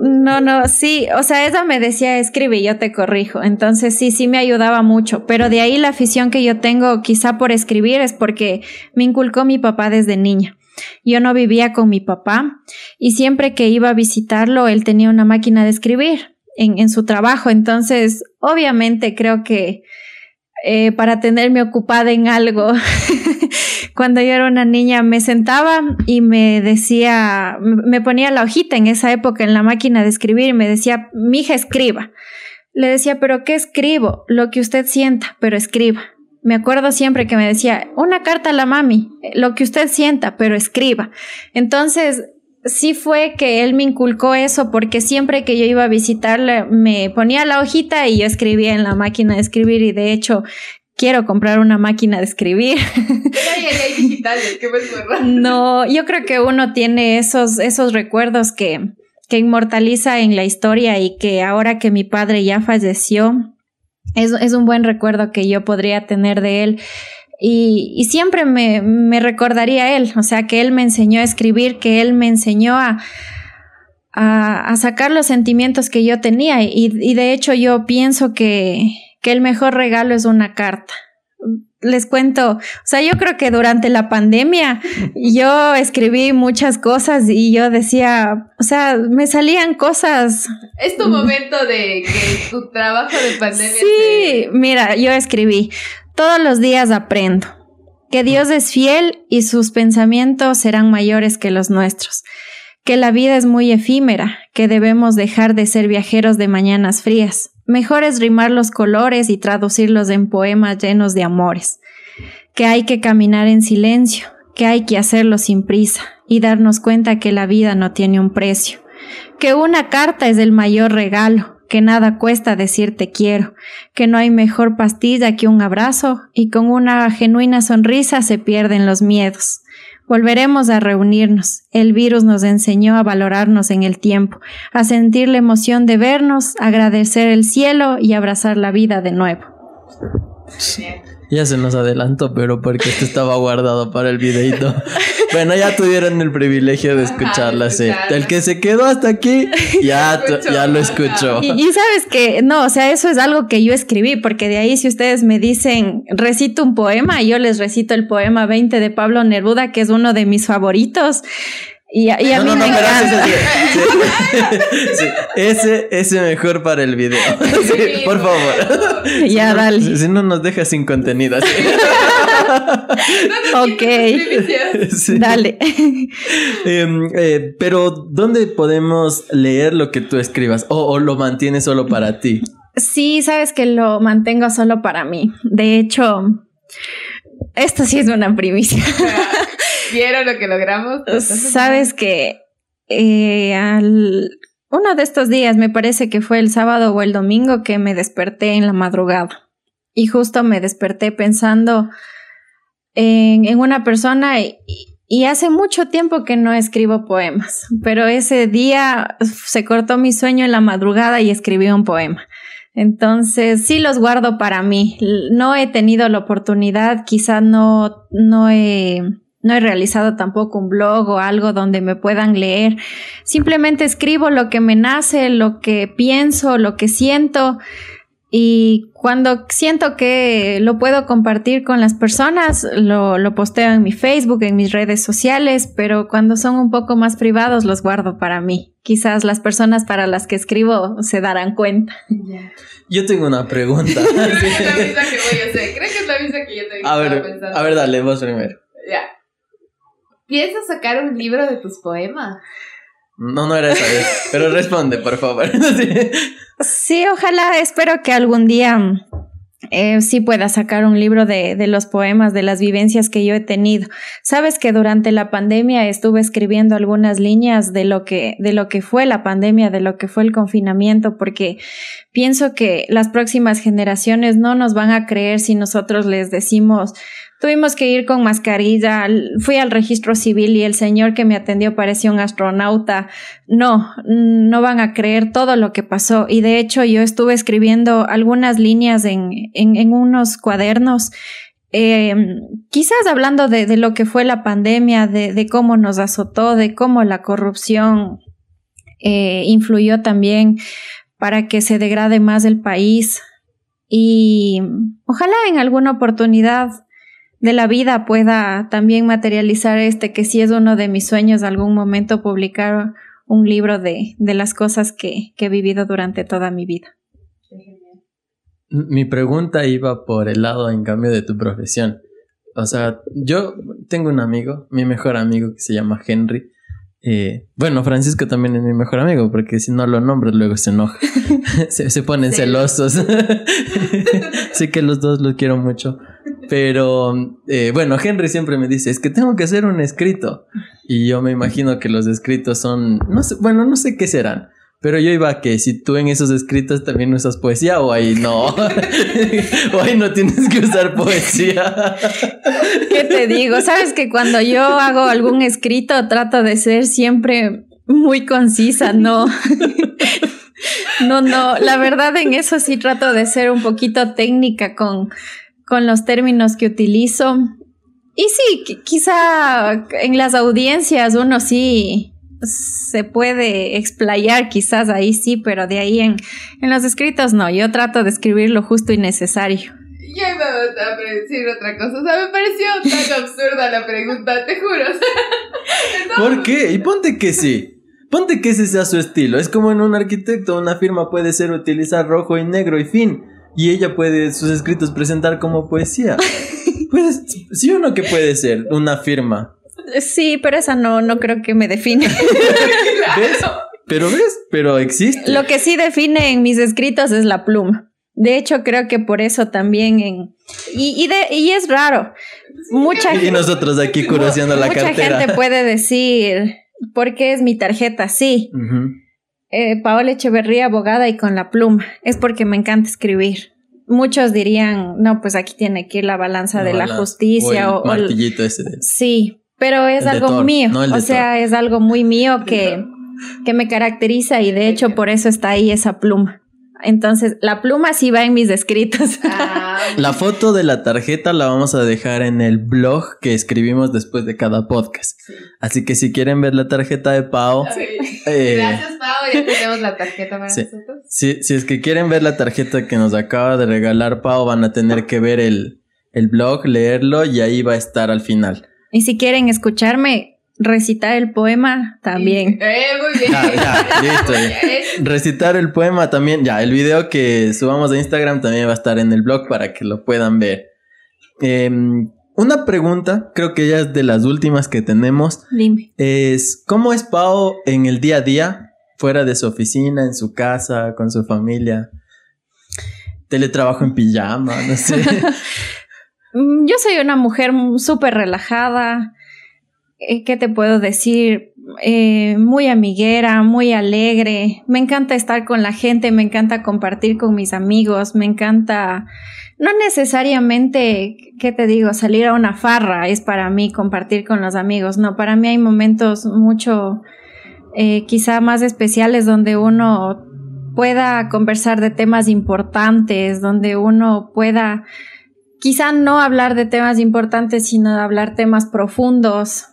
no, no, sí, o sea, ella me decía, escribe y yo te corrijo. Entonces sí, sí me ayudaba mucho. Pero de ahí la afición que yo tengo quizá por escribir es porque me inculcó mi papá desde niña. Yo no vivía con mi papá y siempre que iba a visitarlo, él tenía una máquina de escribir en, en su trabajo. Entonces, obviamente creo que eh, para tenerme ocupada en algo cuando yo era una niña me sentaba y me decía, me ponía la hojita en esa época en la máquina de escribir y me decía, mi hija escriba. Le decía, pero ¿qué escribo? Lo que usted sienta, pero escriba. Me acuerdo siempre que me decía, una carta a la mami, lo que usted sienta, pero escriba. Entonces, sí fue que él me inculcó eso porque siempre que yo iba a visitarle me ponía la hojita y yo escribía en la máquina de escribir y de hecho quiero comprar una máquina de escribir. No, yo creo que uno tiene esos, esos recuerdos que, que inmortaliza en la historia y que ahora que mi padre ya falleció, es, es un buen recuerdo que yo podría tener de él. Y, siempre me, recordaría a él, o sea, que él me enseñó a escribir, que él me enseñó a, a, sacar los sentimientos que yo tenía. Y, de hecho yo pienso que, que el mejor regalo es una carta les cuento, o sea, yo creo que durante la pandemia yo escribí muchas cosas y yo decía, o sea, me salían cosas. Es tu momento de que tu trabajo de pandemia. Sí, mira, yo escribí, todos los días aprendo que Dios es fiel y sus pensamientos serán mayores que los nuestros, que la vida es muy efímera, que debemos dejar de ser viajeros de mañanas frías, Mejor es rimar los colores y traducirlos en poemas llenos de amores. Que hay que caminar en silencio, que hay que hacerlo sin prisa y darnos cuenta que la vida no tiene un precio. Que una carta es el mayor regalo, que nada cuesta decir te quiero, que no hay mejor pastilla que un abrazo y con una genuina sonrisa se pierden los miedos. Volveremos a reunirnos. El virus nos enseñó a valorarnos en el tiempo, a sentir la emoción de vernos, agradecer el cielo y abrazar la vida de nuevo. Ya se nos adelantó, pero porque esto estaba guardado para el videito. Bueno, ya tuvieron el privilegio de escucharla, sí. El que se quedó hasta aquí, ya, ya lo escuchó. Y, sabes que, no, o sea, eso es algo que yo escribí, porque de ahí si ustedes me dicen, recito un poema, yo les recito el poema 20 de Pablo Neruda, que es uno de mis favoritos. Y, a, mí me encanta. Ese, ese, mejor para el video. por favor. Ya, dale. Si no nos deja sin contenido. Ok. Dale. Eh, pero, ¿dónde podemos leer lo que tú escribas? ¿O, ¿O lo mantienes solo para ti? Sí, sabes que lo mantengo solo para mí. De hecho, esto sí es una primicia. ¿Vieron lo que logramos? Sabes que eh, uno de estos días, me parece que fue el sábado o el domingo, que me desperté en la madrugada. Y justo me desperté pensando en, una persona y, y, hace mucho tiempo que no escribo poemas, pero ese día se cortó mi sueño en la madrugada y escribí un poema. Entonces, sí los guardo para mí. No he tenido la oportunidad, quizá no, no he no he realizado tampoco un blog o algo donde me puedan leer. Simplemente escribo lo que me nace, lo que pienso, lo que siento. Y cuando siento que lo puedo compartir con las personas, lo, lo, posteo en mi Facebook, en mis redes sociales, pero cuando son un poco más privados los guardo para mí. Quizás las personas para las que escribo se darán cuenta. Yo tengo una pregunta. Creo que es la misma que voy a hacer. Creo que es la misma que yo tengo a ver, A ver, dale, vos primero. Ya. ¿Piensas sacar un libro de tus poemas? No, no era esa vez, pero responde, por favor. sí, ojalá, espero que algún día eh, sí pueda sacar un libro de, de, los poemas, de las vivencias que yo he tenido. Sabes que durante la pandemia estuve escribiendo algunas líneas de lo que, de lo que fue la pandemia, de lo que fue el confinamiento, porque pienso que las próximas generaciones no nos van a creer si nosotros les decimos Tuvimos que ir con mascarilla, fui al registro civil y el señor que me atendió parecía un astronauta. No, no van a creer todo lo que pasó. Y de hecho yo estuve escribiendo algunas líneas en, en, unos cuadernos eh, quizás hablando de, de, lo que fue la pandemia, de, de, cómo nos azotó, de cómo la corrupción eh, influyó también para que se degrade más el país. Y ojalá en alguna oportunidad de la vida pueda también materializar este, que sí es uno de mis sueños algún momento publicar un libro de, de las cosas que, que he vivido durante toda mi vida. Mi pregunta iba por el lado, en cambio, de tu profesión. O sea, yo tengo un amigo, mi mejor amigo, que se llama Henry. Eh, bueno, Francisco también es mi mejor amigo, porque si no lo nombro luego se enoja. se, se, ponen celosos. sí que los dos los quiero mucho. Pero eh, bueno, Henry siempre me dice, es que tengo que hacer un escrito. Y yo me imagino que los escritos son, no sé, bueno, no sé qué serán. Pero yo iba a que si tú en esos escritos también usas poesía o ahí no. o ahí no tienes que usar poesía. ¿Qué te digo? Sabes que cuando yo hago algún escrito trato de ser siempre muy concisa, ¿no? no, no, la verdad en eso sí trato de ser un poquito técnica con con los términos que utilizo. Y sí, quizá en las audiencias uno sí se puede explayar, quizás ahí sí, pero de ahí en, en los escritos no. Yo trato de escribir lo justo y necesario. Yo iba a decir otra cosa. O sea, me pareció tan absurda la pregunta, te juro. ¿Por qué? Y ponte que sí. Ponte que ese sea su estilo. Es como en un arquitecto, una firma puede ser utilizar rojo y negro y fin. Y ella puede sus escritos presentar como poesía. pues, sí o no que puede ser una firma. Sí, pero esa no, no creo que me define. ¿Ves? Pero ves, pero existe. Lo que sí define en mis escritos es la pluma. De hecho, creo que por eso también en... Y, y, de, y es raro. Mucha y nosotros aquí curioseando la cartera. Mucha gente puede decir, ¿por qué es mi tarjeta así? Eh, Paola Echeverría, abogada y con la pluma. Es porque me encanta escribir. Muchos dirían, no, pues aquí tiene que ir la balanza de la justicia o el martillito ese. Sí, pero es algo mío. o sea, es algo muy mío que, que me caracteriza y de hecho por eso está ahí esa pluma. Entonces, la pluma sí va en mis escritos. Ah, la foto de la tarjeta la vamos a dejar en el blog que escribimos después de cada podcast. Así que si quieren ver la tarjeta de Pau. Eh, Gracias, Pau. Ya tenemos la tarjeta para nosotros. Si, si es que quieren ver la tarjeta que nos acaba de regalar Pau, van a tener que ver el, el blog, leerlo y ahí va a estar al final. Y si quieren escucharme, Recitar el poema también. Eh, muy bien. Ya, ya, listo. Recitar el poema también. Ya, el video que subamos a Instagram también va a estar en el blog para que lo puedan ver. Em, una pregunta, creo que ya es de las últimas que tenemos. Dime. Es, ¿cómo es Pau en el día a día? Fuera de su oficina, en su casa, con su familia. Teletrabajo en pijama, no sé. Mm, yo soy una mujer súper relajada. Eh, ¿qué te puedo decir? Eh, muy amiguera, muy alegre. Me encanta estar con la gente, me encanta compartir con mis amigos, me encanta, no necesariamente, ¿qué te digo? Salir a una farra es para mí compartir con los amigos. No, para mí hay momentos mucho, eh, quizá más especiales donde uno pueda conversar de temas importantes, donde uno pueda quizá no hablar de temas importantes, sino hablar temas profundos,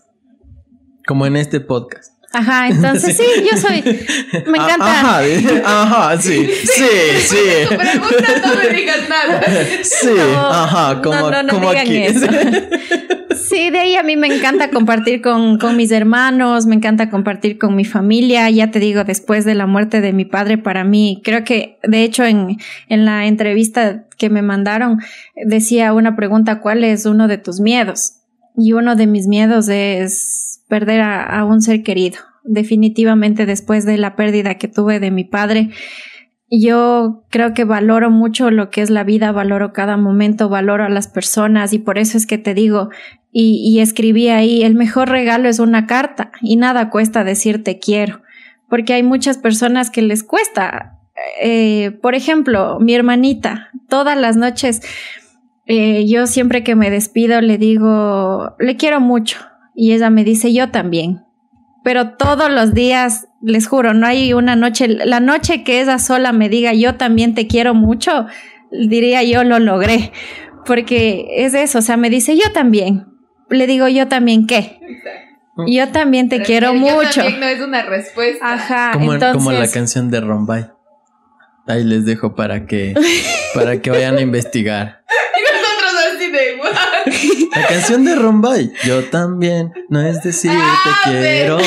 como en este podcast. Ajá, entonces sí, yo soy. Me encanta. Ajá, ajá, sí, sí, sí. Tu pregunta no me digas nada. Sí, ajá, como, no, no, como aquí. Eso. Sí, de ahí a mí me encanta compartir con, con, mis hermanos, me encanta compartir con mi familia. Ya te digo, después de la muerte de mi padre, para mí, creo que de hecho en, en la entrevista que me mandaron decía una pregunta, ¿cuál es uno de tus miedos? Y uno de mis miedos es perder a, un ser querido. Definitivamente después de la pérdida que tuve de mi padre, yo creo que valoro mucho lo que es la vida, valoro cada momento, valoro a las personas y por eso es que te digo, y, escribí ahí, el mejor regalo es una carta y nada cuesta decirte quiero, porque hay muchas personas que les cuesta. Eh, por ejemplo, mi hermanita, todas las noches, eh, yo siempre que me despido le digo, le quiero mucho, y ella me dice, yo también. Pero todos los días, les juro, no hay una noche, la noche que ella sola me diga, yo también te quiero mucho, diría yo lo logré. Porque es eso, o sea, me dice, yo también. Le digo, yo también, ¿qué? Yo también te quiero mucho. no es una respuesta. Ajá. Como, como la canción de Rombay. Ahí les dejo para que, para que vayan a investigar. La canción de Rombay. Yo también. No es decir te ah, quiero.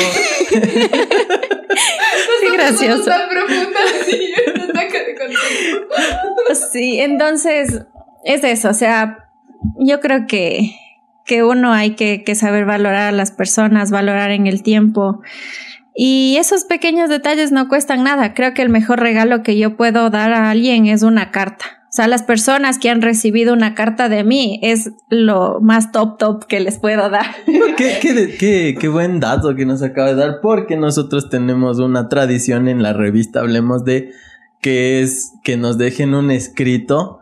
sí, gracioso. sí, entonces es eso. O sea, yo creo que, que uno hay que, que saber valorar a las personas, valorar en el tiempo. Y esos pequeños detalles no cuestan nada. Creo que el mejor regalo que yo puedo dar a alguien es una carta. O sea, las personas que han recibido una carta de mí es lo más top top que les puedo dar. ¿Qué, qué, qué, buen dato que nos acaba de dar, porque nosotros tenemos una tradición en la revista Hablemos de que es que nos dejen un escrito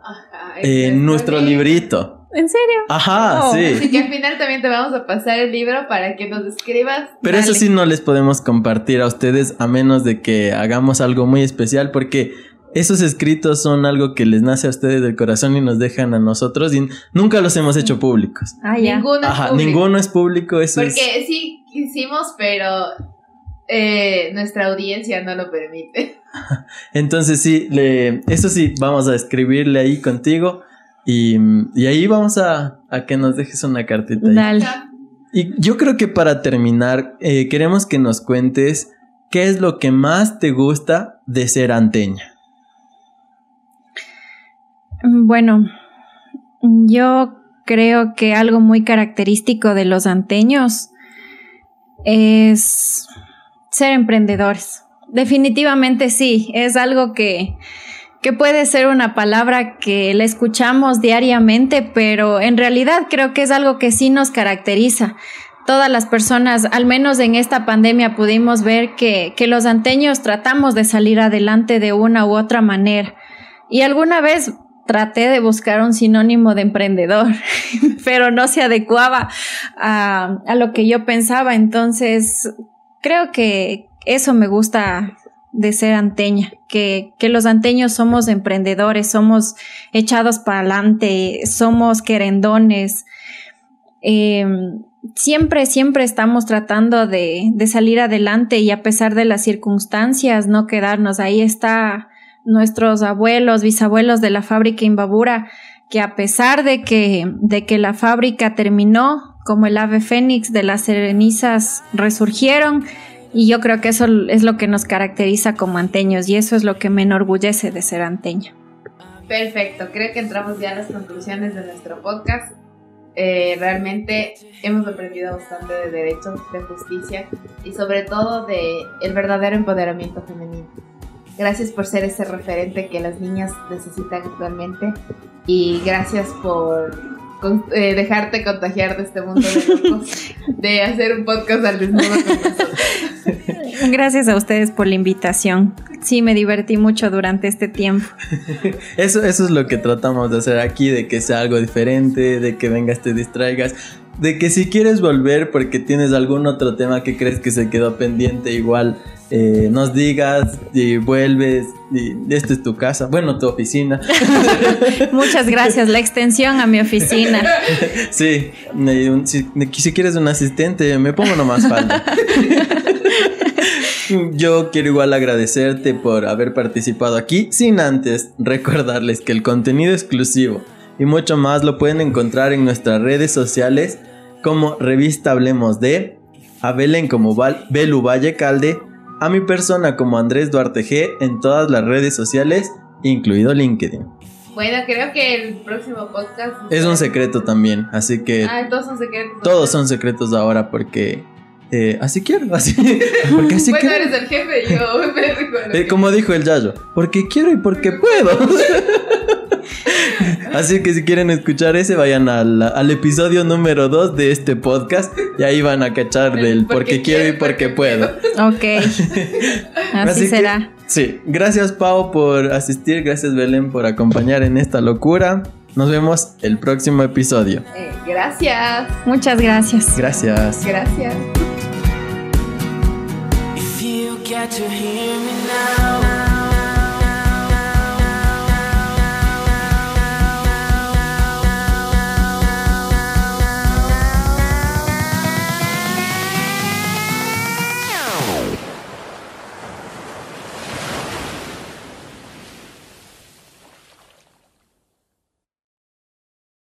en nuestro librito. ¿En serio? Ajá, oh. sí. Así que al final también te vamos a pasar el libro para que nos escribas. Pero eso sí no les podemos compartir a ustedes a menos de que hagamos algo muy especial porque esos escritos son algo que les nace a ustedes del corazón y nos dejan a nosotros y nunca los hemos hecho públicos. Ah, ya. Ninguno Ajá, es público. ninguno es público, eso es... Porque sí hicimos, pero eh, nuestra audiencia no lo permite. Entonces sí, le, eso sí, vamos a escribirle ahí contigo y, y ahí vamos a, a que nos dejes una cartita. ahí. Y yo creo que para terminar, eh, queremos que nos cuentes qué es lo que más te gusta de ser anteña. Bueno, yo creo que algo muy característico de los anteños es ser emprendedores. Definitivamente sí, es algo que, que puede ser una palabra que la escuchamos diariamente, pero en realidad creo que es algo que sí nos caracteriza. Todas las personas, al menos en esta pandemia, pudimos ver que, que los anteños tratamos de salir adelante de una u otra manera. Y alguna vez traté de buscar un sinónimo de emprendedor, pero no se adecuaba a, a, lo que yo pensaba. Entonces, creo que eso me gusta de ser anteña, que, que los anteños somos emprendedores, somos echados para adelante, somos querendones. Eh, siempre, siempre estamos tratando de, de salir adelante y a pesar de las circunstancias, no quedarnos. Ahí está nuestros abuelos, bisabuelos de la fábrica Imbabura, que a pesar de que, de que la fábrica terminó, como el ave fénix de las serenizas resurgieron, y yo creo que eso es lo que nos caracteriza como anteños, y eso es lo que me enorgullece de ser anteño. Perfecto, creo que entramos ya a las conclusiones de nuestro podcast. Eh, realmente hemos aprendido bastante de derechos, de justicia y sobre todo de el verdadero empoderamiento femenino. Gracias por ser ese referente que las niñas necesitan actualmente y gracias por con, eh, dejarte contagiar de este mundo de locos, de hacer un podcast al desnudo con nosotros. Gracias a ustedes por la invitación. Sí, me divertí mucho durante este tiempo. Eso, eso es lo que tratamos de hacer aquí, de que sea algo diferente, de que vengas, te distraigas, de que si quieres volver porque tienes algún otro tema que crees que se quedó pendiente, igual eh, nos digas y vuelves y esta es tu casa, bueno, tu oficina. Muchas gracias, la extensión a mi oficina. Sí, si, si quieres un asistente, me pongo nomás falta. Yo quiero igual agradecerte por haber participado aquí, sin antes recordarles que el contenido exclusivo y mucho más lo pueden encontrar en nuestras redes sociales como Revista Hablemos de, a Belén como Val Belu Valle Calde, a mi persona como Andrés Duarte G en todas las redes sociales, incluido LinkedIn. Bueno, creo que el próximo podcast es un secreto también, así que ah, todos son secretos. Todos son secretos ahora porque eh, así quiero, así. Porque así bueno, quiero. eres el jefe, yo me. Eh, como dijo el Yayo, porque quiero y porque puedo. Así que si quieren escuchar ese, vayan al, al episodio número 2 de este podcast y ahí van a cachar del porque, porque quiero y porque puedo. Ok. Así, Así será. Que, sí, gracias Pau por asistir, gracias Belén por acompañar en esta locura. Nos vemos el próximo episodio. Eh, gracias. Muchas gracias. Gracias. Gracias. got to hear me now.